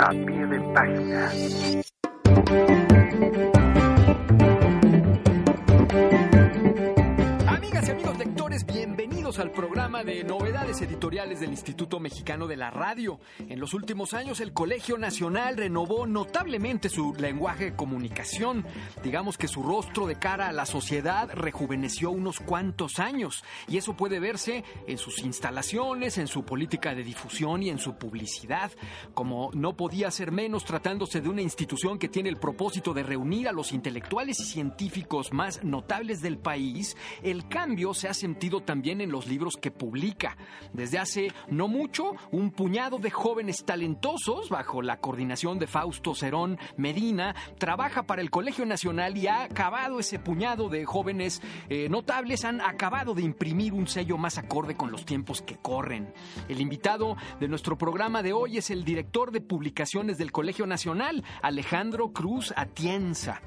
A pie de página. Bienvenidos al programa de novedades editoriales del Instituto Mexicano de la Radio. En los últimos años el Colegio Nacional renovó notablemente su lenguaje de comunicación. Digamos que su rostro de cara a la sociedad rejuveneció unos cuantos años y eso puede verse en sus instalaciones, en su política de difusión y en su publicidad. Como no podía ser menos tratándose de una institución que tiene el propósito de reunir a los intelectuales y científicos más notables del país, el cambio se ha sentido también en los libros que publica. Desde hace no mucho, un puñado de jóvenes talentosos, bajo la coordinación de Fausto Cerón Medina, trabaja para el Colegio Nacional y ha acabado ese puñado de jóvenes eh, notables, han acabado de imprimir un sello más acorde con los tiempos que corren. El invitado de nuestro programa de hoy es el director de publicaciones del Colegio Nacional, Alejandro Cruz Atienza.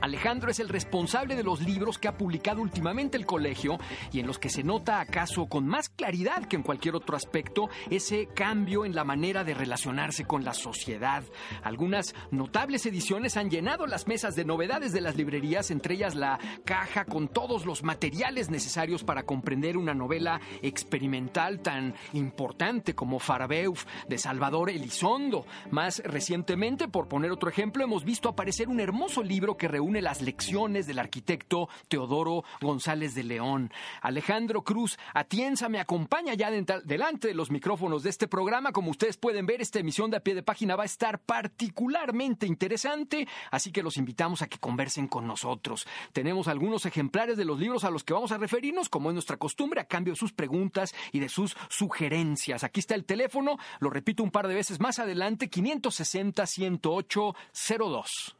Alejandro es el responsable de los libros que ha publicado últimamente el colegio y en los que se nota con más claridad que en cualquier otro aspecto ese cambio en la manera de relacionarse con la sociedad. Algunas notables ediciones han llenado las mesas de novedades de las librerías, entre ellas la caja con todos los materiales necesarios para comprender una novela experimental tan importante como Farabeuf de Salvador Elizondo. Más recientemente, por poner otro ejemplo, hemos visto aparecer un hermoso libro que reúne las lecciones del arquitecto Teodoro González de León. Alejandro Cruz Atienza me acompaña ya delante de los micrófonos de este programa. Como ustedes pueden ver, esta emisión de a pie de página va a estar particularmente interesante, así que los invitamos a que conversen con nosotros. Tenemos algunos ejemplares de los libros a los que vamos a referirnos, como es nuestra costumbre, a cambio de sus preguntas y de sus sugerencias. Aquí está el teléfono, lo repito un par de veces más adelante, 560 108 02.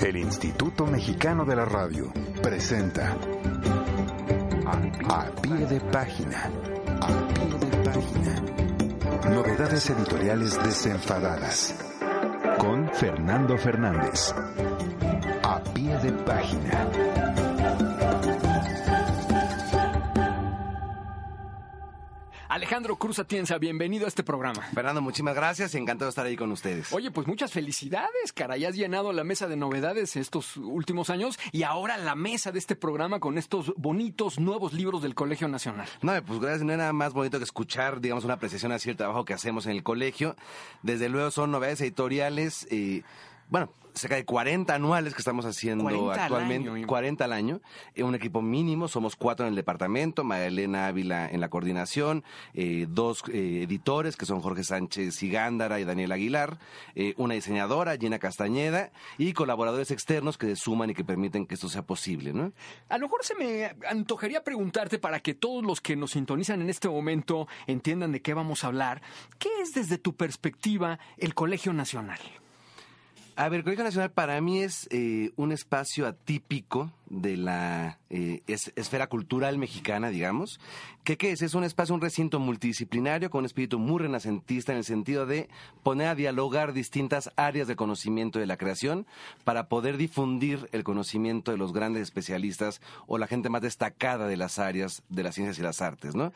El Instituto Mexicano de la Radio presenta A pie de página. A pie de página. Novedades editoriales desenfadadas. Con Fernando Fernández. A pie de página. Alejandro Cruz Atienza, bienvenido a este programa. Fernando, muchísimas gracias, encantado de estar ahí con ustedes. Oye, pues muchas felicidades, caray, has llenado la mesa de novedades estos últimos años y ahora la mesa de este programa con estos bonitos nuevos libros del Colegio Nacional. No, pues gracias, no hay nada más bonito que escuchar, digamos, una apreciación hacia el trabajo que hacemos en el colegio. Desde luego son novedades editoriales y, bueno, cerca de 40 anuales que estamos haciendo 40 al actualmente, año. 40 al año, eh, un equipo mínimo, somos cuatro en el departamento, Magdalena Ávila en la coordinación, eh, dos eh, editores que son Jorge Sánchez Sigándara y Daniel Aguilar, una diseñadora, Gina Castañeda, y colaboradores externos que se suman y que permiten que esto sea posible, ¿no? A lo mejor se me antojaría preguntarte para que todos los que nos sintonizan en este momento entiendan de qué vamos a hablar. ¿Qué es desde tu perspectiva el Colegio Nacional? A ver, Colegio Nacional para mí es eh, un espacio atípico de la eh, es- esfera cultural mexicana, digamos. ¿Qué, ¿Qué es? Es un espacio, un recinto multidisciplinario con un espíritu muy renacentista en el sentido de poner a dialogar distintas áreas de conocimiento de la creación para poder difundir el conocimiento de los grandes especialistas o la gente más destacada de las áreas de las ciencias y las artes, ¿no?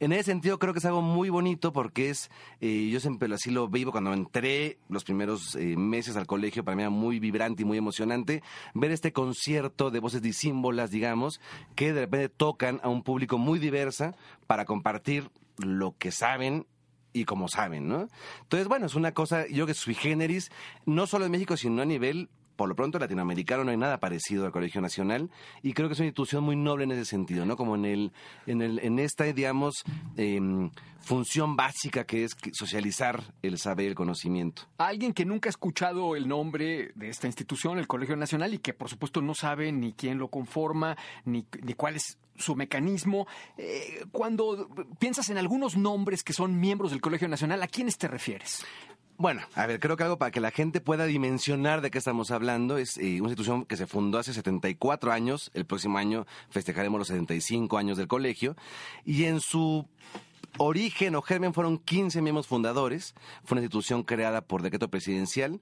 En ese sentido creo que es algo muy bonito porque es, eh, yo siempre así lo vivo cuando entré los primeros eh, meses al colegio, para mí era muy vibrante y muy emocionante ver este concierto de voces disímbolas, digamos, que de repente tocan a un público muy diversa para compartir lo que saben y como saben, ¿no? Entonces, bueno, es una cosa, yo creo que sui generis, no solo en México, sino a nivel por lo pronto latinoamericano no hay nada parecido al Colegio Nacional y creo que es una institución muy noble en ese sentido, ¿no? Como en el en el en esta digamos em, función básica que es socializar el saber, el conocimiento. Alguien que nunca ha escuchado el nombre de esta institución, el Colegio Nacional, y que por supuesto no sabe ni quién lo conforma, ni, ni cuál es su mecanismo. Eh, cuando piensas en algunos nombres que son miembros del Colegio Nacional, ¿a quiénes te refieres? Bueno, a ver, creo que algo para que la gente pueda dimensionar de qué estamos hablando es eh, una institución que se fundó hace 74 años. El próximo año festejaremos los 75 años del colegio. Y en su origen o germen fueron 15 miembros fundadores. Fue una institución creada por decreto presidencial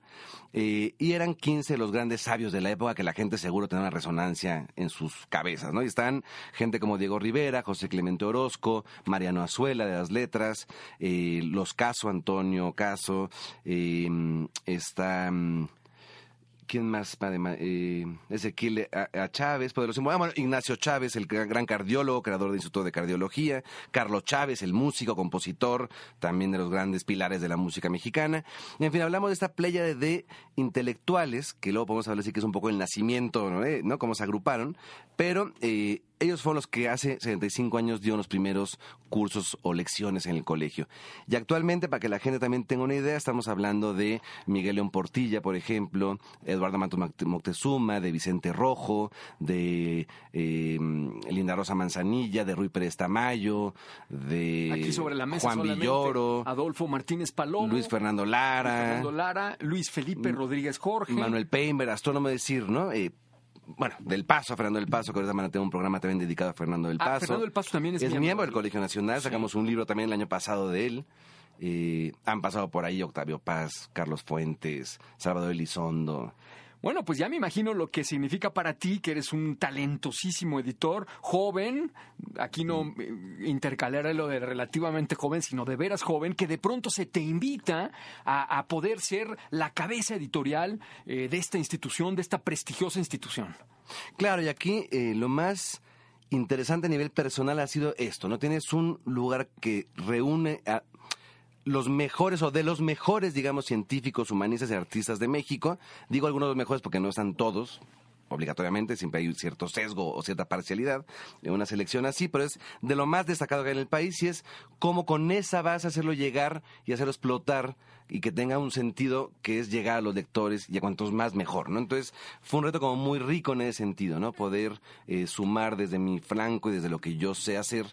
eh, y eran 15 los grandes sabios de la época que la gente seguro tenía una resonancia en sus cabezas, ¿no? Y están gente como Diego Rivera, José Clemente Orozco, Mariano Azuela de las Letras, eh, los Caso, Antonio Caso, eh, mm, ¿Quién más? Eh, Ezequiel a, a Chávez, poderosísimo. Ah, bueno, Ignacio Chávez, el gran, cardiólogo, creador del Instituto de Cardiología. Carlos Chávez, el músico, compositor, también de los grandes pilares de la música mexicana. Y, en fin, hablamos de esta playa de, de intelectuales, que luego podemos hablar así que es un poco el nacimiento, ¿no? Eh, ¿no? Cómo se agruparon. Pero eh, ellos fueron los que hace 75 años dieron los primeros cursos o lecciones en el colegio. Y actualmente, para que la gente también tenga una idea, estamos hablando de Miguel León Portilla, por ejemplo, Eduardo Moct- Moctezuma, de Vicente Rojo, de eh, Linda Rosa Manzanilla, de Rui Pérez Tamayo, de Aquí sobre la mesa Juan Villoro, Adolfo Martínez Palomo, Luis Fernando Lara, Fernando Lara, Luis Felipe Rodríguez Jorge. Manuel Peinber, astrónomo decir, ¿no? Eh, bueno, del Paso, a Fernando del Paso, que ahorita van a tener un programa también dedicado a Fernando del Ah, Paso. Fernando del Paso también es miembro miembro del del- Colegio Nacional, Sí. sacamos un libro también el año pasado de él. Eh, han pasado por ahí Octavio Paz, Carlos Fuentes, Salvador Elizondo. Bueno, pues ya me imagino lo que significa para ti, que eres un talentosísimo editor, joven, aquí no eh, intercalaré lo de relativamente joven, sino de veras joven, que de pronto se te invita a, a poder ser la cabeza editorial eh, de esta institución, de esta prestigiosa institución. Claro, y aquí eh, lo más interesante a nivel personal ha sido esto, ¿no? Tienes un lugar que reúne a los mejores o de los mejores, digamos, científicos, humanistas y artistas de México. Digo algunos de los mejores porque no están todos obligatoriamente, siempre hay un cierto sesgo o cierta parcialidad en una selección así, pero es de lo más destacado que hay en el país y es cómo con esa base hacerlo llegar y hacerlo explotar y que tenga un sentido que es llegar a los lectores y a cuantos más mejor, ¿no? Entonces fue un reto como muy rico en ese sentido, ¿no? Poder eh, sumar desde mi flanco y desde lo que yo sé hacer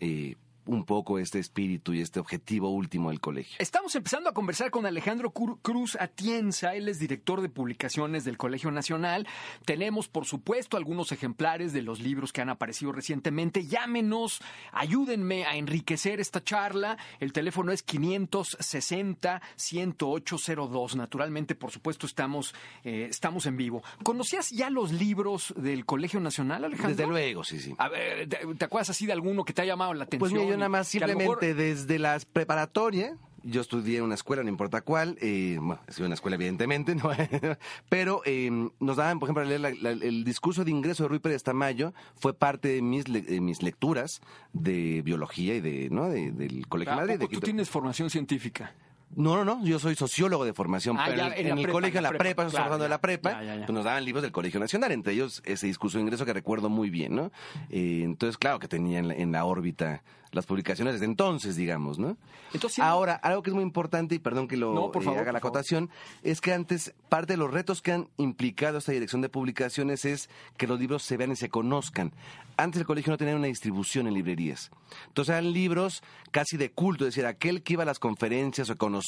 eh, un poco este espíritu y este objetivo último del colegio. Estamos empezando a conversar con Alejandro Cru- Cruz Atienza, él es director de publicaciones del Colegio Nacional. Tenemos, por supuesto, algunos ejemplares de los libros que han aparecido recientemente. Llámenos, ayúdenme a enriquecer esta charla. El teléfono es 560-10802. Naturalmente, por supuesto, estamos, eh, estamos en vivo. ¿Conocías ya los libros del Colegio Nacional, Alejandro? Desde luego, sí, sí. A ver, ¿te, te acuerdas así de alguno que te ha llamado la atención? Pues mira, yo nada más simplemente mejor- desde las preparatoria, yo estudié en una escuela, no importa cuál, eh, bueno, estudié en una escuela evidentemente, ¿no? pero eh, nos daban, por ejemplo, leer la- la- el discurso de ingreso de Rui Pérez Tamayo, fue parte de mis, le- de mis lecturas de biología y de, ¿no? de- del Colegio ¿A de Madrid. de tú tienes formación científica? No, no, no, yo soy sociólogo de formación, Ah, pero ya, en, en el- prepa, colegio, en la prepa, prepa, claro, estamos hablando de la prepa, Ya, pues nos daban libros del Colegio Nacional, entre ellos ese discurso de ingreso que recuerdo muy bien, ¿no? Eh, entonces, claro que tenía en la, en la órbita las publicaciones desde entonces, digamos, ¿no? Entonces, Ahora, algo que es muy importante, y perdón que lo No, por eh, haga la acotación, es que antes parte de los retos que han implicado esta dirección de publicaciones es que los libros se vean y se conozcan. Antes el colegio no tenía una distribución en librerías. Entonces eran libros casi de culto, es decir, aquel que iba a las conferencias o conocía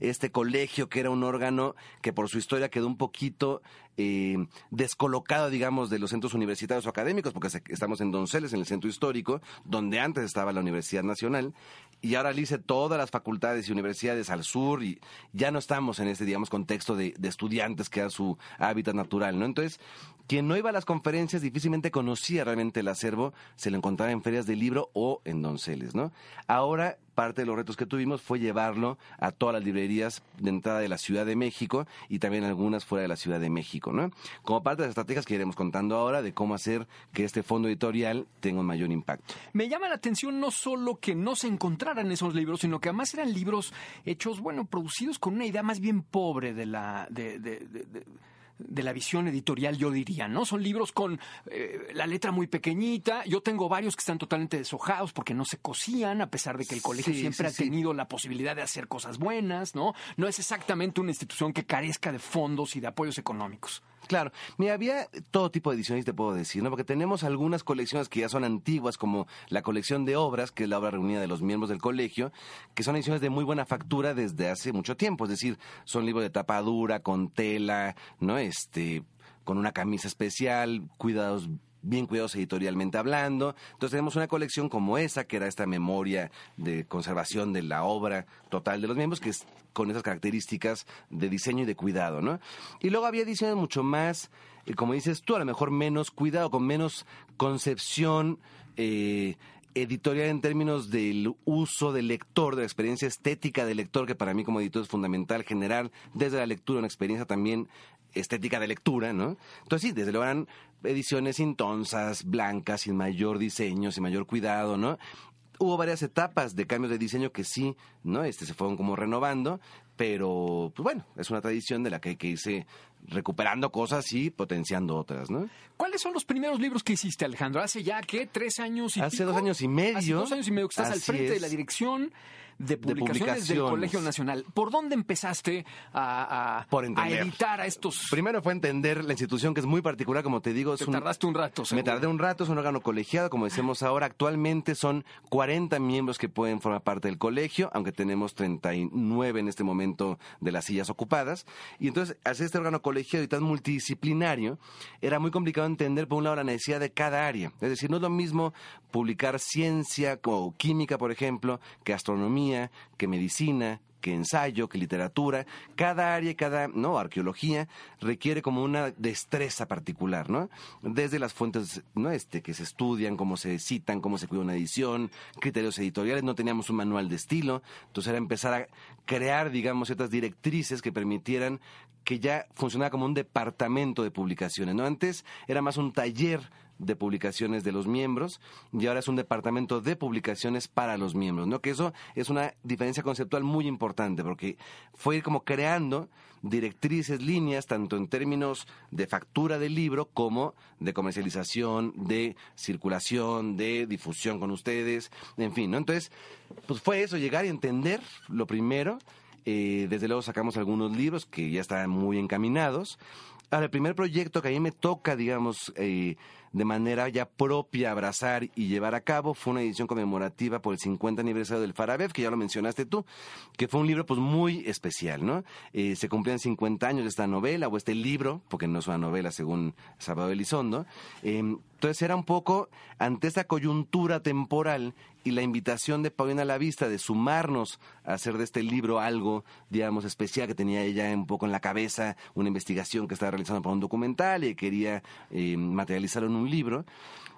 este colegio, que era un órgano que por su historia quedó un poquito eh, descolocado, digamos, de los centros universitarios o académicos, porque estamos en Donceles, en el centro histórico, donde antes estaba la Universidad Nacional, y ahora le hice todas las facultades y universidades al sur, y ya no estamos en este, digamos, contexto de, de estudiantes que era su hábitat natural, ¿no? Entonces, quien no iba a las conferencias difícilmente conocía realmente el acervo, se lo encontraba en ferias de libro o en Donceles, ¿no? Ahora, parte de los retos que tuvimos fue llevarlo a todas las librerías de entrada de la Ciudad de México y también algunas fuera de la Ciudad de México, Como parte de las estrategias que iremos contando ahora de cómo hacer que este fondo editorial tenga un mayor impacto. Me llama la atención no solo que no se encontraran esos libros, sino que además eran libros hechos, bueno, producidos con una idea más bien pobre de la, de- de la visión editorial, yo diría, ¿no? Son libros con eh, la letra muy pequeñita. Yo tengo varios que están totalmente deshojados porque no se cosían, a pesar de que el colegio Sí, siempre sí, ha sí. tenido la posibilidad de hacer cosas buenas, ¿no? No es exactamente una institución que carezca de fondos y de apoyos económicos. Claro, mira, había todo tipo de ediciones, te puedo decir, ¿no? Porque tenemos algunas colecciones que ya son antiguas, como la colección de obras, que es la obra reunida de los miembros del colegio, que son ediciones de muy buena factura desde hace mucho tiempo, es decir, son libros de tapa dura, con tela, ¿no? Este, con una camisa especial, cuidados bien cuidados editorialmente hablando. Entonces tenemos una colección como esa, que era esta memoria de conservación de la obra total de los miembros, que es con esas características de diseño y de cuidado, ¿no? Y luego había ediciones mucho más, eh, como dices tú, a lo mejor menos cuidado, con menos concepción. Eh, editorial en términos del uso del lector, de la experiencia estética del lector, que para mí como editor es fundamental generar desde la lectura una experiencia también estética de lectura, ¿no? Entonces sí, desde luego eran ediciones intonsas, blancas, sin mayor diseño, sin mayor cuidado, ¿no? Hubo varias etapas de cambios de diseño que sí, ¿no? Este se fueron como renovando, pero pues bueno, es una tradición de la que hay que irse recuperando cosas y potenciando otras, ¿no? ¿Cuáles son los primeros libros que hiciste, Alejandro? Hace ya, ¿qué? ¿Tres años y Hace pico? dos años y medio. Hace dos años y medio que estás al frente de la dirección de publicaciones, del publicaciones. Colegio Nacional. ¿Por dónde empezaste a, a- Por a editar a estos...? Primero fue entender la institución que es muy particular, como te digo. Es Te un- tardaste un rato, Me seguro. tardé un rato, es un órgano colegiado, como decimos ahora. Actualmente son 40 miembros que pueden formar parte del colegio, aunque tenemos 39 en este momento de las sillas ocupadas. Y entonces, ser este órgano colegiado y tan multidisciplinario, era muy complicado entender, por un lado, la necesidad de cada área. Es decir, no es lo mismo publicar ciencia o química, por ejemplo, que astronomía, que medicina, que ensayo, que literatura, cada área, cada, ¿no? Arqueología requiere como una destreza particular, ¿no? Desde las fuentes, ¿no? Este, que se estudian, cómo se citan, cómo se cuida una edición, criterios editoriales, no teníamos un manual de estilo, entonces era empezar a crear, digamos, ciertas directrices que permitieran que ya funcionara como un departamento de publicaciones, ¿no? Antes era más un taller de publicaciones de los miembros y ahora es un departamento de publicaciones para los miembros, ¿no? Que eso es una diferencia conceptual muy importante porque fue como creando directrices, líneas, tanto en términos de factura del libro como de comercialización, de circulación, de difusión con ustedes, en fin, ¿no? Entonces, pues fue eso, llegar y entender lo primero. Eh, desde luego sacamos algunos libros que ya están muy encaminados. Ahora, el primer proyecto que a mí me toca, digamos, eh, de manera ya propia abrazar y llevar a cabo fue una edición conmemorativa por el 50 aniversario del Farabev, que ya lo mencionaste tú, que fue un libro pues muy especial, ¿no? Eh, se cumplían 50 años de esta novela o este libro, porque no es una novela según Salvador Elizondo. Eh, entonces era un poco ante esta coyuntura temporal y la invitación de Paulina La Vista de sumarnos a hacer de este libro algo, digamos, especial que tenía ella un poco en la cabeza, una investigación que estaba realizando para un documental y quería eh, materializarlo en un libro,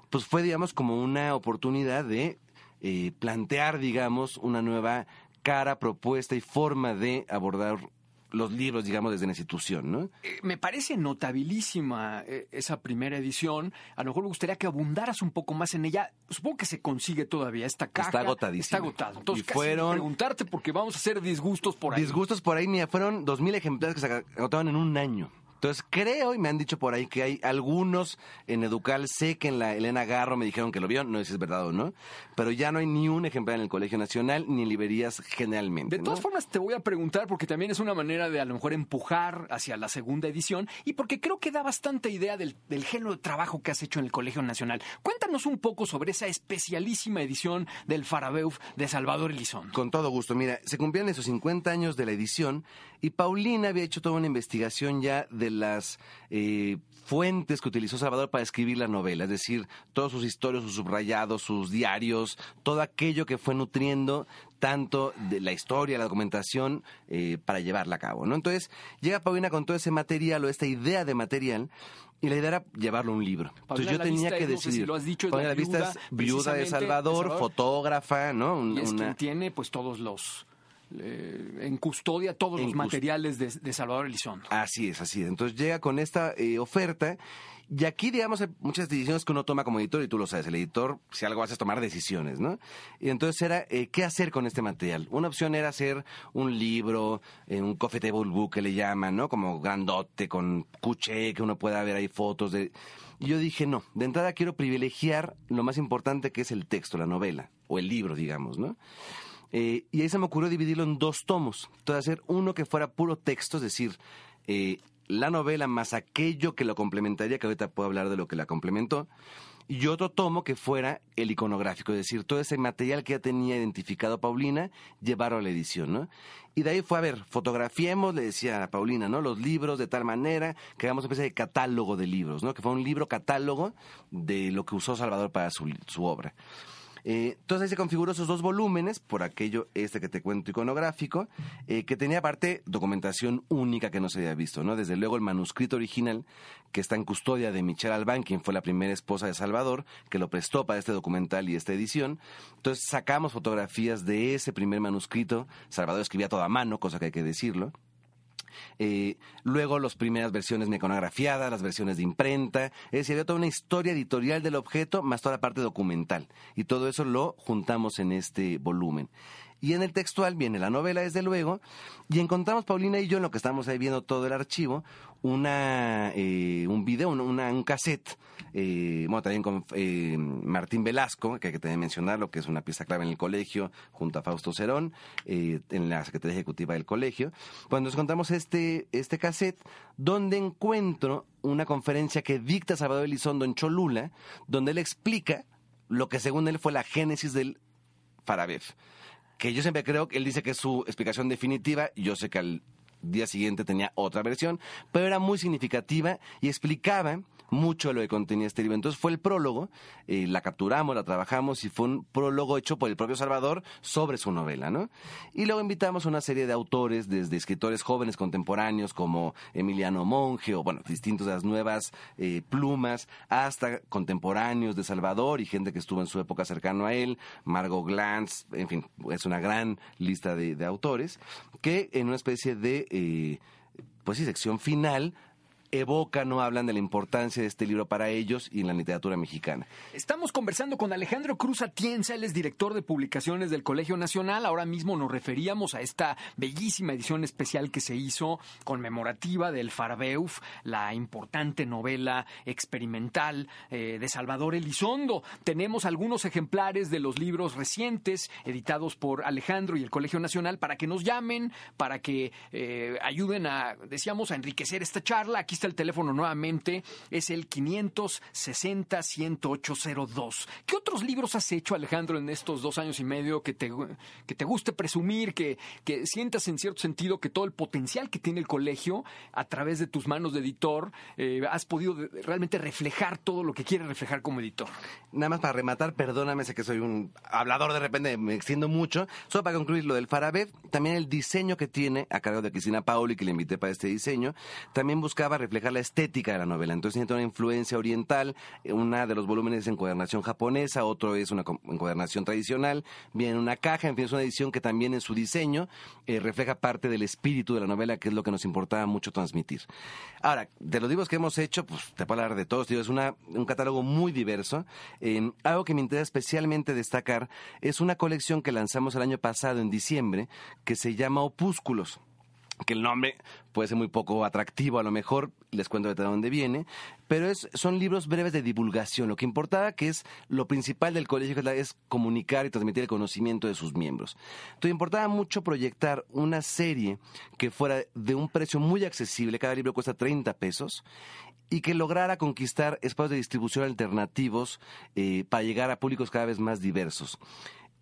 pues fue, digamos, como una oportunidad de eh, plantear, digamos, una nueva cara, propuesta y forma de abordar los libros, digamos, desde la institución, ¿no? Eh, me parece notabilísima eh, esa primera edición. A lo mejor me gustaría que abundaras un poco más en ella. Supongo que se consigue todavía esta caja. Está agotadísima. Está agotado. Entonces, Y fueron- preguntarte porque vamos a hacer disgustos por ahí. Disgustos por ahí, mira, fueron dos mil ejemplares que se agotaron en un año. Entonces creo, y me han dicho por ahí que hay algunos en Educal, sé que en la Elena Garro me dijeron que lo vieron, no sé si es verdad o no, pero ya no hay ni un ejemplar en el Colegio Nacional ni en librerías generalmente. De ¿no? todas formas, te voy a preguntar porque también es una manera de a lo mejor empujar hacia la segunda edición y porque creo que da bastante idea del, del género de trabajo que has hecho en el Colegio Nacional. Cuéntanos un poco sobre esa especialísima edición del Farabeuf de Salvador Elizondo. Con todo gusto. Mira, se cumplían esos 50 años de la edición y Paulina había hecho toda una investigación ya de las eh, fuentes que utilizó Salvador para escribir la novela, es decir, todos sus historias, sus subrayados, sus diarios, todo aquello que fue nutriendo tanto de la historia, la documentación, eh, para llevarla a cabo, ¿no? Entonces, llega Paulina con todo ese material o esta idea de material y la idea era llevarlo a un libro. Entonces yo tenía que es, no sé si decidir. lo has dicho, la viuda, es viuda de Salvador, de Salvador. fotógrafa, ¿no? Un- Y es una- quien tiene pues todos los eh, en custodia todos En los materiales de, de Salvador Elizondo. Así es, así es. Entonces llega con esta eh, oferta y aquí, digamos, hay muchas decisiones que uno toma como editor y tú lo sabes. El editor, si algo hace es tomar decisiones, ¿no? Y entonces era, eh, ¿qué hacer con este material? Una opción era hacer un libro, un coffee table book que le llaman, ¿no? Como grandote, con cuché, que uno pueda ver ahí fotos de... Y yo dije, no, de entrada quiero privilegiar lo más importante que es el texto, la novela, o el libro, digamos, ¿no? Eh, y ahí se me ocurrió dividirlo en dos tomos. Entonces, hacer uno que fuera puro texto, es decir, eh, la novela más aquello que lo complementaría, que ahorita puedo hablar de lo que la complementó, y otro tomo que fuera el iconográfico, es decir, todo ese material que ya tenía identificado Paulina, llevarlo a la edición, ¿no? Y de ahí fue, a ver, fotografiemos, le decía a Paulina, ¿no? Los libros de tal manera que hagamos una especie de catálogo de libros, ¿no? Que fue un libro catálogo de lo que usó Salvador para su, su obra. Eh, entonces ahí se configuró esos dos volúmenes, por aquello este que te cuento iconográfico, eh, que tenía aparte documentación única que no se había visto, ¿no? Desde luego el manuscrito original, que está en custodia de Michelle Albán, quien fue la primera esposa de Salvador, que lo prestó para este documental y esta edición. Entonces sacamos fotografías de ese primer manuscrito. Salvador escribía todo a mano, cosa que hay que decirlo. Eh, luego las primeras versiones meconografiadas, las versiones de imprenta, es decir, había toda una historia editorial del objeto, más toda la parte documental. Y todo eso lo juntamos en este volumen. Y en el textual viene la novela, desde luego, y encontramos Paulina y yo, en lo que estamos ahí viendo todo el archivo, una, eh, un video, un, una, un cassette, eh, bueno, también con eh, Martín Velasco, que hay que tener mencionarlo, que es una pieza clave en el colegio, junto a Fausto Cerón, eh, en la Secretaría Ejecutiva del colegio. Cuando nos encontramos este, este cassette, donde encuentro una conferencia que dicta Salvador Elizondo en Cholula, donde él explica lo que según él fue la génesis del Farabef que yo siempre creo que él dice que es su explicación definitiva, yo sé que al día siguiente tenía otra versión, pero era muy significativa y explicaba mucho lo que contenía este libro. Entonces fue el prólogo, eh, la capturamos, la trabajamos y fue un prólogo hecho por el propio Salvador sobre su novela, ¿no? Y luego invitamos a una serie de autores, desde escritores jóvenes contemporáneos como Emiliano Monge o, bueno, distintos de las nuevas eh, plumas, hasta contemporáneos de Salvador y gente que estuvo en su época cercano a él, Margot Glantz, en fin, es una gran lista de autores, que en una especie de, eh, pues sí, sección final evocan o hablan de la importancia de este libro para ellos y en la literatura mexicana. Estamos conversando con Alejandro Cruz Atienza, él es director de publicaciones del Colegio Nacional. Ahora mismo nos referíamos a esta bellísima edición especial que se hizo conmemorativa del Farbeuf, la importante novela experimental eh, de Salvador Elizondo. Tenemos algunos ejemplares de los libros recientes editados por Alejandro y el Colegio Nacional para que nos llamen, para que eh, ayuden a, decíamos, a enriquecer esta charla. Aquí el teléfono nuevamente, es el 560-10802. ¿Qué otros libros has hecho, Alejandro, en estos dos años y medio que te, que te guste presumir, que, que sientas en cierto sentido que todo el potencial que tiene el colegio a través de tus manos de editor, eh, has podido realmente reflejar todo lo que quieres reflejar como editor? Nada más para rematar, perdóname, sé que soy un hablador de repente, me extiendo mucho. Solo para concluir lo del Farabef, también el diseño que tiene a cargo de Cristina Pauli, que le invité para este diseño, también buscaba la estética de la novela. Entonces tiene una influencia oriental, eh, una de los volúmenes es encuadernación japonesa, otro es una encuadernación tradicional, viene en una caja, en fin, es una edición que también en su diseño eh, refleja parte del espíritu de la novela, que es lo que nos importaba mucho transmitir. Ahora, de los libros que hemos hecho, pues te puedo hablar de todos, digo, es una, un catálogo muy diverso. Eh, algo que me interesa especialmente destacar es una colección que lanzamos el año pasado, en diciembre, que se llama Opúsculos que el nombre puede ser muy poco atractivo a lo mejor, les cuento de dónde viene, pero es, son libros breves de divulgación. Lo que importaba que es lo principal del colegio es comunicar y transmitir el conocimiento de sus miembros. Entonces importaba mucho proyectar una serie que fuera de un precio muy accesible, cada libro cuesta 30 pesos, y que lograra conquistar espacios de distribución alternativos eh, para llegar a públicos cada vez más diversos.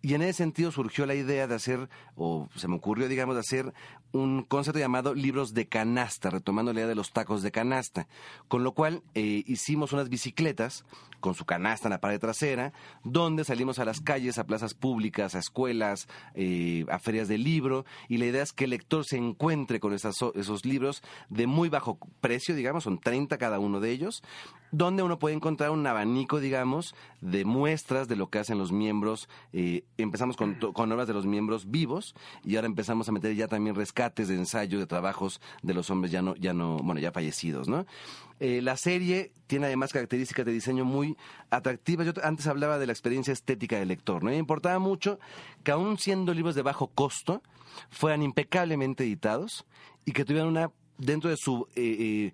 Y en ese sentido surgió la idea de hacer, o se me ocurrió, digamos, de hacer un concepto llamado libros de canasta, retomando la idea de los tacos de canasta. Con lo cual eh, hicimos unas bicicletas con su canasta en la pared trasera, donde salimos a las calles, a plazas públicas, a escuelas, eh, a ferias de libro, y la idea es que el lector se encuentre con esos libros de muy bajo precio, digamos, son 30 cada uno de ellos, donde uno puede encontrar un abanico, digamos, de muestras de lo que hacen los miembros. Eh, empezamos con, con obras de los miembros vivos y ahora empezamos a meter ya también rescates de ensayo de trabajos de los hombres ya no, ya no, bueno, ya fallecidos, ¿no? Eh, la serie tiene además características de diseño muy atractivas. Yo antes hablaba de la experiencia estética del lector, ¿no? Me importaba mucho que aún siendo libros de bajo costo, fueran impecablemente editados y que tuvieran una, dentro de su eh,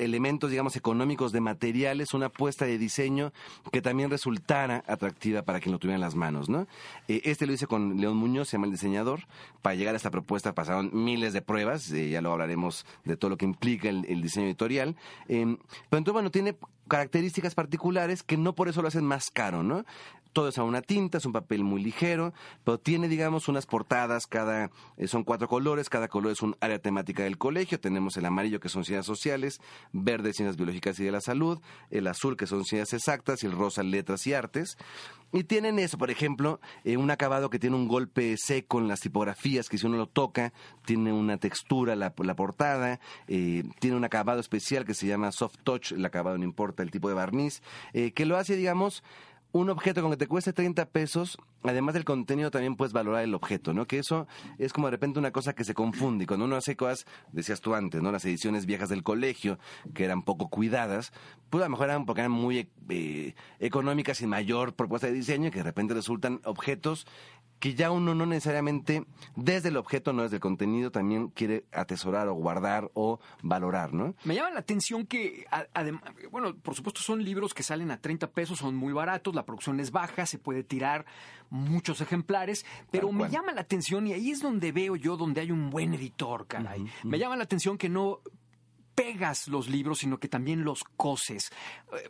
elementos, digamos, económicos de materiales, una apuesta de diseño que también resultara atractiva para quien lo tuviera en las manos, ¿no? Eh, este lo hice con León Muñoz, se llama el diseñador. Para llegar a esta propuesta pasaron miles de pruebas, eh, ya lo hablaremos de todo lo que implica el, diseño editorial. Eh, pero entonces, bueno, tiene características particulares que no por eso lo hacen más caro, ¿no? Todo es a una tinta, es un papel muy ligero, pero tiene, digamos, unas portadas, cada, eh, son cuatro colores, cada color es un área temática del colegio, tenemos el amarillo que son ciencias sociales, verde ciencias biológicas y de la salud, el azul que son ciencias exactas y el rosa letras y artes. Y tienen eso, por ejemplo, eh, un acabado que tiene un golpe seco en las tipografías, que si uno lo toca, tiene una textura la, la portada, eh, tiene un acabado especial que se llama soft touch, el acabado no importa el tipo de barniz, eh, que lo hace, digamos, un objeto con que te cueste 30 pesos, además del contenido también puedes valorar el objeto, ¿no? Que eso es como de repente una cosa que se confunde. Y cuando uno hace cosas, decías tú antes, ¿no? Las ediciones viejas del colegio, que eran poco cuidadas, pues a lo mejor eran porque eran muy eh, económicas sin mayor propuesta de diseño y que de repente resultan objetos que ya uno no necesariamente, desde el objeto, no desde el contenido, también quiere atesorar o guardar o valorar, ¿no? Me llama la atención que, además, bueno, por supuesto son libros que salen a 30 pesos, son muy baratos, la producción es baja, se puede tirar muchos ejemplares, pero me llama la atención, y ahí es donde veo yo donde hay un buen editor, caray. Me llama la atención que no pegas los libros, sino que también los coses.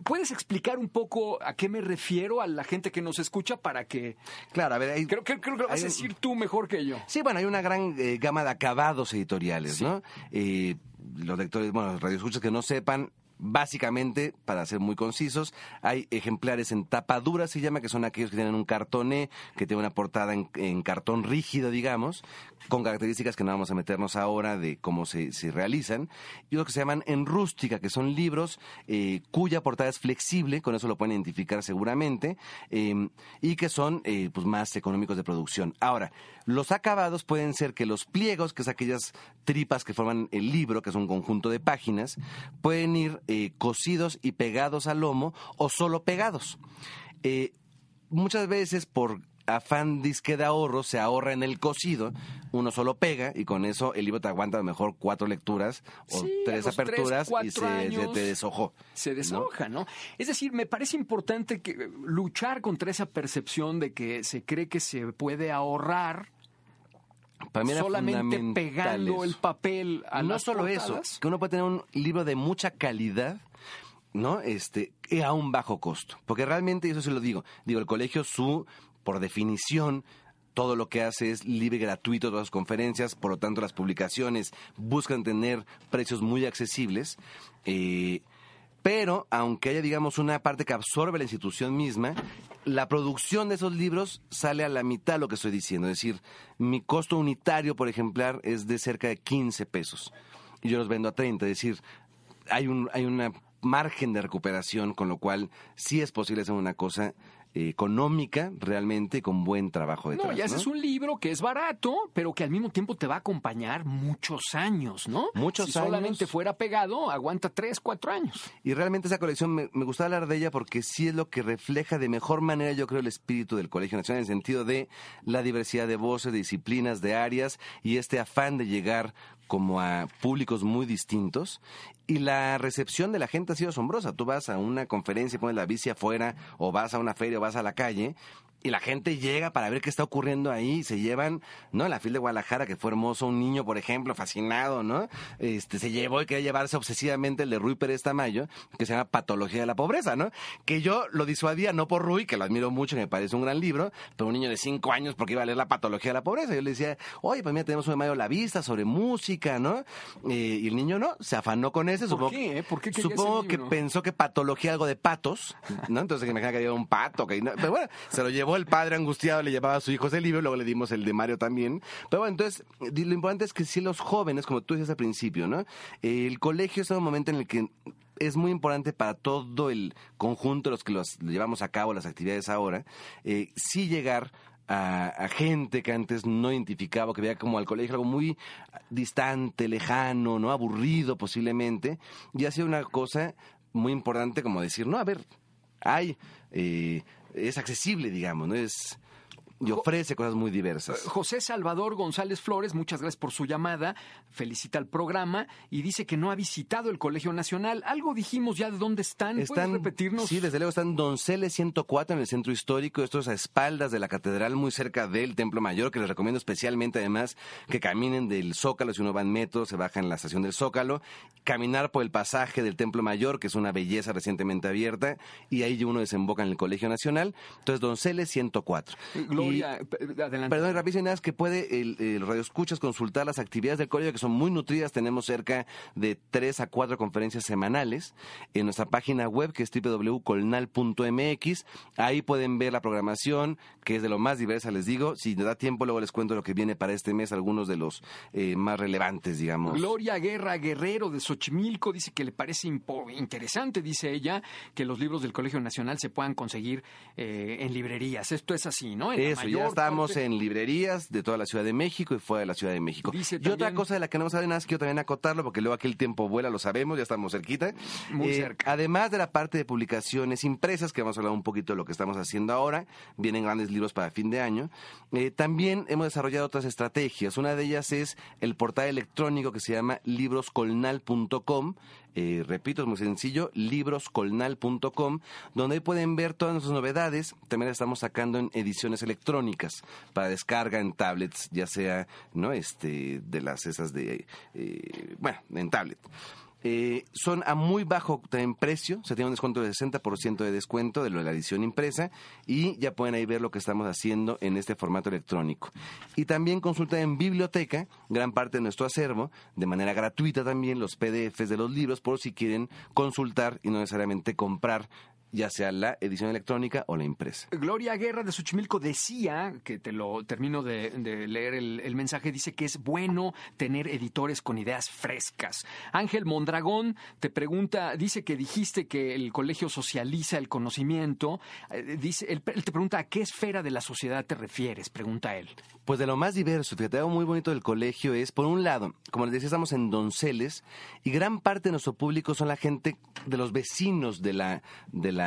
¿Puedes explicar un poco a qué me refiero a la gente que nos escucha para que... Claro, a ver, hay, creo, creo, creo que lo vas a decir tú mejor que yo. Sí, bueno, hay una gran eh, gama de acabados editoriales, sí. ¿no? Eh, los lectores, bueno, los radioescuchas que no sepan, Básicamente, para ser muy concisos, hay ejemplares en tapa dura, se llama, que son aquellos que tienen un cartoné, que tiene una portada en, cartón rígido, digamos, con características que no vamos a meternos ahora de cómo se, se realizan, y los que se llaman en rústica, que son libros eh, cuya portada es flexible, con eso lo pueden identificar seguramente, eh, y que son eh, pues más económicos de producción. Ahora, los acabados pueden ser que los pliegos, que es aquellas tripas que forman el libro, que es un conjunto de páginas, pueden ir eh, cosidos y pegados al lomo o solo pegados. Eh, muchas veces por afán disque de ahorro se ahorra en el cosido, uno solo pega y con eso el libro te aguanta a lo mejor cuatro lecturas o sí, tres aperturas tres, y se, se, te deshojó. Se deshoja, ¿no? ¿no? Es decir, me parece importante que luchar contra esa percepción de que se cree que se puede ahorrar para mí solamente pegando el papel a no las solo portadas. eso, que uno puede tener un libro de mucha calidad, ¿no? Este, a un bajo costo. Porque realmente, y eso se lo digo, digo, el colegio, su, por definición, todo lo que hace es libre y gratuito, todas las conferencias, por lo tanto las publicaciones buscan tener precios muy accesibles. Eh, pero aunque haya, digamos, una parte que absorbe la institución misma, la producción de esos libros sale a la mitad de lo que estoy diciendo. Es decir, mi costo unitario por ejemplar es de cerca de 15 pesos y yo los vendo a 30. Es decir, hay un hay una margen de recuperación, con lo cual sí es posible hacer una cosa económica realmente con buen trabajo detrás. No, ya haces ¿no? un libro que es barato, pero que al mismo tiempo te va a acompañar muchos años, ¿no? Muchos si años. solamente fuera pegado, aguanta tres, cuatro años. Y realmente esa colección me, me gusta hablar de ella porque sí es lo que refleja de mejor manera, yo creo, el espíritu del Colegio Nacional, en el sentido de la diversidad de voces, de disciplinas, de áreas y este afán de llegar como a públicos muy distintos y la recepción de la gente ha sido asombrosa. Tú vas a una conferencia pones la bici afuera o vas a una feria o vas a la calle y la gente llega para ver qué está ocurriendo ahí. Se llevan, ¿no? La fila de Guadalajara, que fue hermoso, un niño, por ejemplo, fascinado, ¿no? Este, se llevó y quería llevarse obsesivamente el de Rui Pérez Tamayo, que se llama Patología de la Pobreza, ¿no? Que yo lo disuadía, no por Rui, que lo admiro mucho, que me parece un gran libro, pero un niño de cinco años porque iba a leer la Patología de la Pobreza. Yo le decía, oye, pues mira, tenemos un de Mayo La Vista sobre música, ¿no? Eh, y el niño no, se afanó con ese. ¿Por supongo, qué? eh? ¿Por qué Supongo ese que pensó que patología algo de patos, ¿no? Entonces que imagina que había un pato, que no- pero bueno, se lo llevó el padre angustiado, le llevaba a su hijo ese libro, luego le dimos el de Mario también. Pero bueno, entonces, lo importante es que si los jóvenes, como tú dices al principio, ¿no? El colegio es un momento en el que es muy importante para todo el conjunto de los que los llevamos a cabo las actividades ahora, eh, sí llegar a, a gente que antes no identificaba, que veía como al colegio algo muy distante, lejano, no aburrido posiblemente, y ha sido una cosa muy importante como decir, no, a ver, hay, eh, es accesible, digamos, ¿no? Es y ofrece cosas muy diversas. José Salvador González Flores, muchas gracias por su llamada, felicita el programa y dice que no ha visitado el Colegio Nacional. Algo dijimos ya de dónde están. ¿Puedes Están, repetirnos? Sí, desde luego están Donceles 104 en el centro histórico, esto es a espaldas de la catedral, muy cerca del Templo Mayor, que les recomiendo especialmente además que caminen del Zócalo, si uno va en metro, se baja en la estación del Zócalo, caminar por el pasaje del Templo Mayor, que es una belleza recientemente abierta, y ahí uno desemboca en el Colegio Nacional. Entonces, Donceles 104. Gloria, p- adelante. Perdón, más que puede el, el Radio Escuchas consultar las actividades del colegio que son muy nutridas. Tenemos cerca de tres a cuatro conferencias semanales en nuestra página web que es www.colnal.mx. Ahí pueden ver la programación que es de lo más diversa, les digo. Si me da tiempo, luego les cuento lo que viene para este mes, algunos de los eh, más relevantes, digamos. Gloria Guerra Guerrero de Xochimilco dice que le parece interesante, dice ella, que los libros del Colegio Nacional se puedan conseguir eh, en librerías. Esto es así, ¿no? En la Eso, ya estamos parte- en librerías de toda la Ciudad de México y fuera de la Ciudad de México. Dice y otra cosa de la que no hablado nada más quiero también acotarlo, porque luego aquí el tiempo vuela, lo sabemos, ya estamos cerquita. Muy Eh, cerca. Además de la parte de publicaciones impresas, que vamos a hablar un poquito de lo que estamos haciendo ahora, vienen grandes libros para fin de año, eh, también hemos desarrollado otras estrategias. Una de ellas es el portal electrónico que se llama libroscolnal.com. Eh, repito, es muy sencillo, libroscolnal.com, donde pueden ver todas nuestras novedades. También las estamos sacando en ediciones electrónicas para descarga en tablets, ya sea, ¿no? Este, de las esas de, eh, bueno, en tablet. Eh, son a muy bajo también precio, se tiene un descuento de 60% de descuento de lo de la edición impresa y ya pueden ahí ver lo que estamos haciendo en este formato electrónico. Y también consultan en biblioteca gran parte de nuestro acervo, de manera gratuita también los PDFs de los libros por si quieren consultar y no necesariamente comprar ya sea la edición electrónica o la impresa. Gloria Guerra de Xochimilco decía, que te lo termino de, de leer el, el mensaje, dice que es bueno tener editores con ideas frescas. Ángel Mondragón te pregunta, dice que dijiste que el colegio socializa el conocimiento. Eh, dice, él, él te pregunta a qué esfera de la sociedad te refieres, pregunta él. Pues de lo más diverso, fíjate, algo muy bonito del colegio es, por un lado, como les decía, estamos en Donceles y gran parte de nuestro público son la gente de los vecinos de la, de la,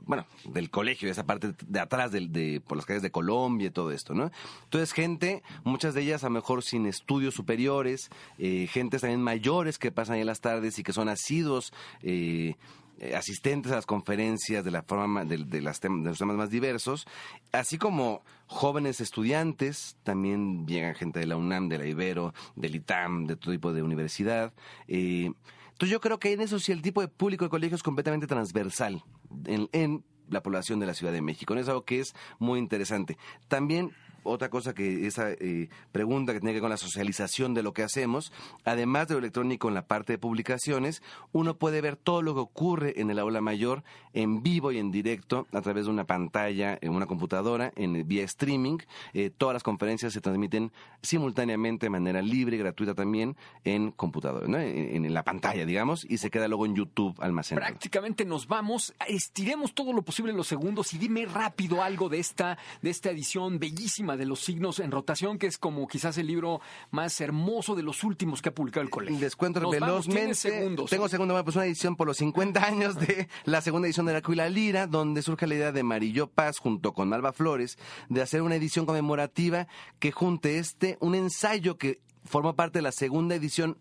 bueno, del colegio, esa parte de atrás del, de, por las calles de Colombia y todo esto, ¿no? Entonces, gente, muchas de ellas a lo mejor sin estudios superiores, eh, gentes también mayores que pasan ahí a las tardes y que son asiduos, eh, eh, asistentes a las conferencias de la forma de, de las de los temas más diversos, así como jóvenes estudiantes, también llegan gente de la UNAM, de la Ibero, del ITAM, de todo tipo de universidad. eh, entonces yo creo que en eso sí el tipo de público de colegio es completamente transversal en, en la población de la Ciudad de México. ¿no? Es algo que es muy interesante. También otra cosa que esa eh, pregunta que tiene que ver con la socialización de lo que hacemos, además de lo electrónico en la parte de publicaciones, uno puede ver todo lo que ocurre en el aula mayor en vivo y en directo a través de una pantalla, en una computadora, en vía streaming. Eh, todas las conferencias se transmiten simultáneamente de manera libre y gratuita también en computadora, ¿no? en, en la pantalla, digamos, y se queda luego en YouTube almacenado. Prácticamente nos vamos, estiremos todo lo posible los segundos y dime rápido algo de esta, de esta edición bellísima de los signos en rotación, que es como quizás el libro más hermoso de los últimos que ha publicado el colegio. Les cuento Nos velozmente. segundos. Tengo segundo, pues una edición por los 50 años de la segunda edición de La Cuila Lira, donde surge la idea de Marillo Paz junto con Malva Flores de hacer una edición conmemorativa que junte este, un ensayo que formó parte de la segunda edición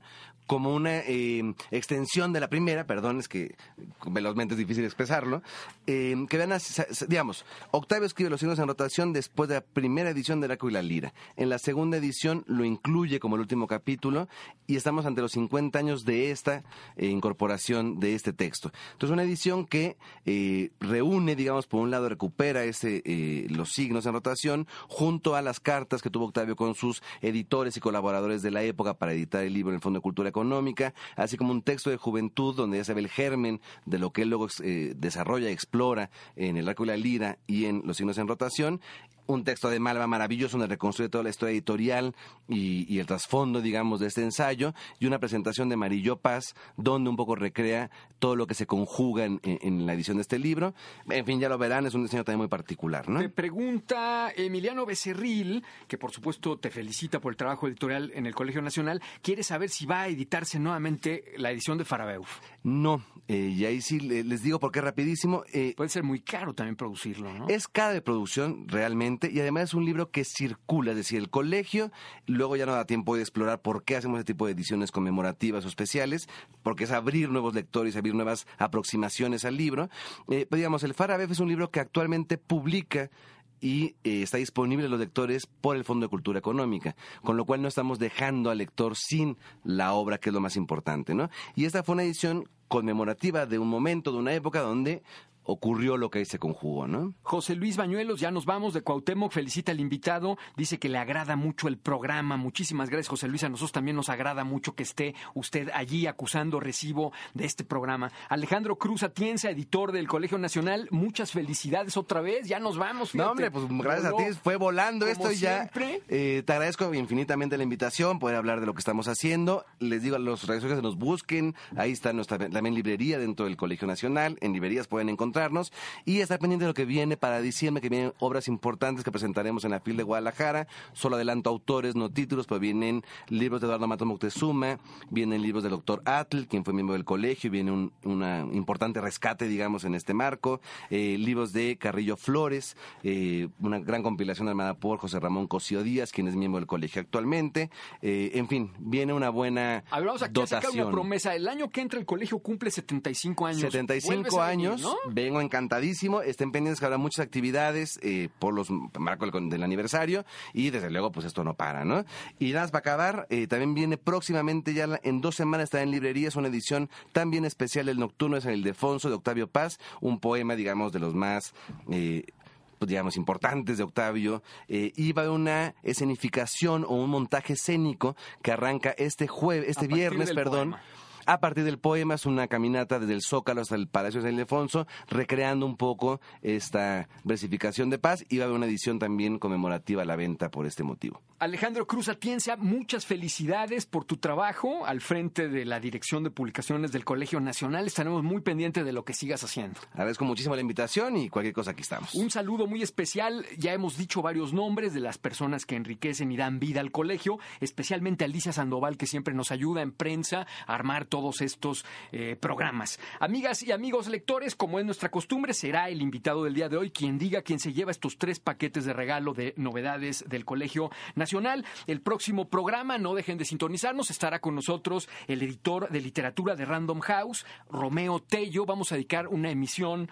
como una eh, extensión de la primera, perdón, es que velozmente es difícil expresarlo, eh, que sa- sa- digamos, Octavio escribe Los signos en rotación después de la primera edición de Draco y la Lira. En la segunda edición lo incluye como el último capítulo y estamos ante los 50 años de esta eh, incorporación de este texto. Entonces, una edición que reúne, digamos, por un lado recupera los signos en rotación junto a las cartas que tuvo Octavio con sus editores y colaboradores de la época para editar el libro en el Fondo de Cultura así como un texto de juventud donde ya se ve el germen de lo que él luego eh, desarrolla y explora en el arco y la lira y en los signos en rotación. Un texto de Malva maravilloso donde reconstruye toda la historia editorial y, y el trasfondo, digamos, de este ensayo, y una presentación de Marillo Paz, donde un poco recrea todo lo que se conjuga en, en- en la edición de este libro. En fin, ya lo verán, es un diseño también muy particular, ¿no? Te pregunta Emiliano Becerril, que por supuesto te felicita por el trabajo editorial en el Colegio Nacional, quiere saber si va a editarse nuevamente la edición de Farabeuf. No, eh, y ahí sí le- les digo porque es rapidísimo. eh, Puede ser muy caro también producirlo, ¿no? Es cara de producción realmente y además es un libro que circula, es decir, el colegio luego ya no da tiempo de explorar por qué hacemos ese tipo de ediciones conmemorativas o especiales, porque es abrir nuevos lectores, abrir nuevas aproximaciones al libro. Eh, pero digamos, el Farabef es un libro que actualmente publica y eh, está disponible a los lectores por el Fondo de Cultura Económica, con lo cual no estamos dejando al lector sin la obra, que es lo más importante, ¿no? Y esta fue una edición conmemorativa de un momento, de una época donde ocurrió lo que ahí se conjugó, ¿no? José Luis Bañuelos, ya nos vamos de Cuauhtémoc, felicita al invitado, dice que le agrada mucho el programa. Muchísimas gracias, José Luis. A nosotros también nos agrada mucho que esté usted allí acusando recibo de este programa. Alejandro Cruz Atienza, editor del Colegio Nacional, muchas felicidades otra vez. Ya nos vamos. No, hombre, pues gracias a ti. Fue volando esto y ya. Eh, te agradezco infinitamente la invitación, poder hablar de lo que estamos haciendo. Les digo a los redes que nos busquen. Ahí está nuestra también librería dentro del Colegio Nacional. En librerías pueden encontrar y estar pendiente de lo que viene para diciembre, que vienen obras importantes que presentaremos en la FIL de Guadalajara. Solo adelanto autores, no títulos, pero vienen libros de Eduardo Mato Moctezuma, vienen libros del doctor Atl, quien fue miembro del colegio, viene un una importante rescate, digamos, en este marco, eh, libros de Carrillo Flores, eh, una gran compilación armada por José Ramón Cosío Díaz, quien es miembro del colegio actualmente. Eh, en fin, viene una buena a ver, vamos aquí dotación. a sacar una promesa. El año que entra el colegio cumple 75 años. 75 años, ¿no? Vengo encantadísimo. Estén pendientes que habrá muchas actividades eh, por los marcos del, aniversario y desde luego pues esto no para, ¿no? Y nada más para acabar, eh, también viene próximamente ya en dos semanas está en librerías una edición también especial el nocturno es en el Defonso de Octavio Paz, un poema digamos de los más eh, pues, digamos, importantes de Octavio, eh, y va a haber una escenificación o un montaje escénico que arranca este jueves, este viernes, perdón a partir del poema es una caminata desde el Zócalo hasta el Palacio de San Ildefonso, recreando un poco esta versificación de paz y va a haber una edición también conmemorativa a la venta por este motivo. Alejandro Cruz Atienza, muchas felicidades por tu trabajo al frente de la Dirección de Publicaciones del Colegio Nacional. Estaremos muy pendientes de lo que sigas haciendo. Agradezco muchísimo la invitación y cualquier cosa aquí estamos. Un saludo muy especial. Ya hemos dicho varios nombres de las personas que enriquecen y dan vida al colegio, especialmente Alicia Sandoval, que siempre nos ayuda en prensa a armar todos estos eh, programas. Amigas y amigos lectores, como es nuestra costumbre, será el invitado del día de hoy quien diga quién se lleva estos tres paquetes de regalo de novedades del Colegio Nacional. El próximo programa, no dejen de sintonizarnos, estará con nosotros el editor de literatura de Random House, Romeo Tello. Vamos a dedicar una emisión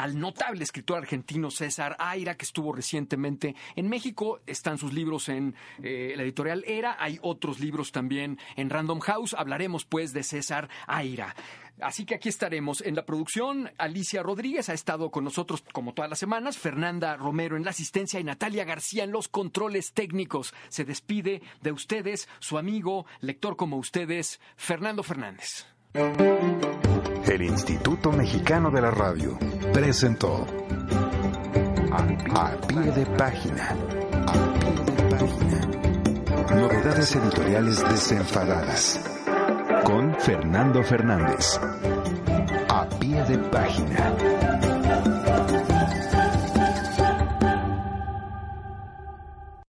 al notable escritor argentino César Aira, que estuvo recientemente en México. Están sus libros en eh, la editorial Era. Hay otros libros también en Random House. Hablaremos pues de César Aira. Así que aquí estaremos en la producción. Alicia Rodríguez ha estado con nosotros como todas las semanas. Fernanda Romero en la asistencia y Natalia García en los controles técnicos. Se despide de ustedes su amigo, lector como ustedes, Fernando Fernández. El Instituto Mexicano de la Radio presentó A pie de página. Novedades editoriales desenfadadas. Con Fernando Fernández. A pie de página.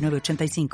85